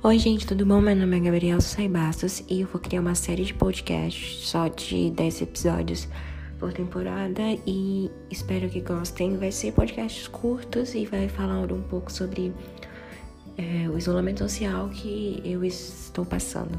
Oi, gente, tudo bom? Meu nome é Gabriel Saibastos e eu vou criar uma série de podcasts só de 10 episódios por temporada e espero que gostem. Vai ser podcasts curtos e vai falar um pouco sobre é, o isolamento social que eu estou passando.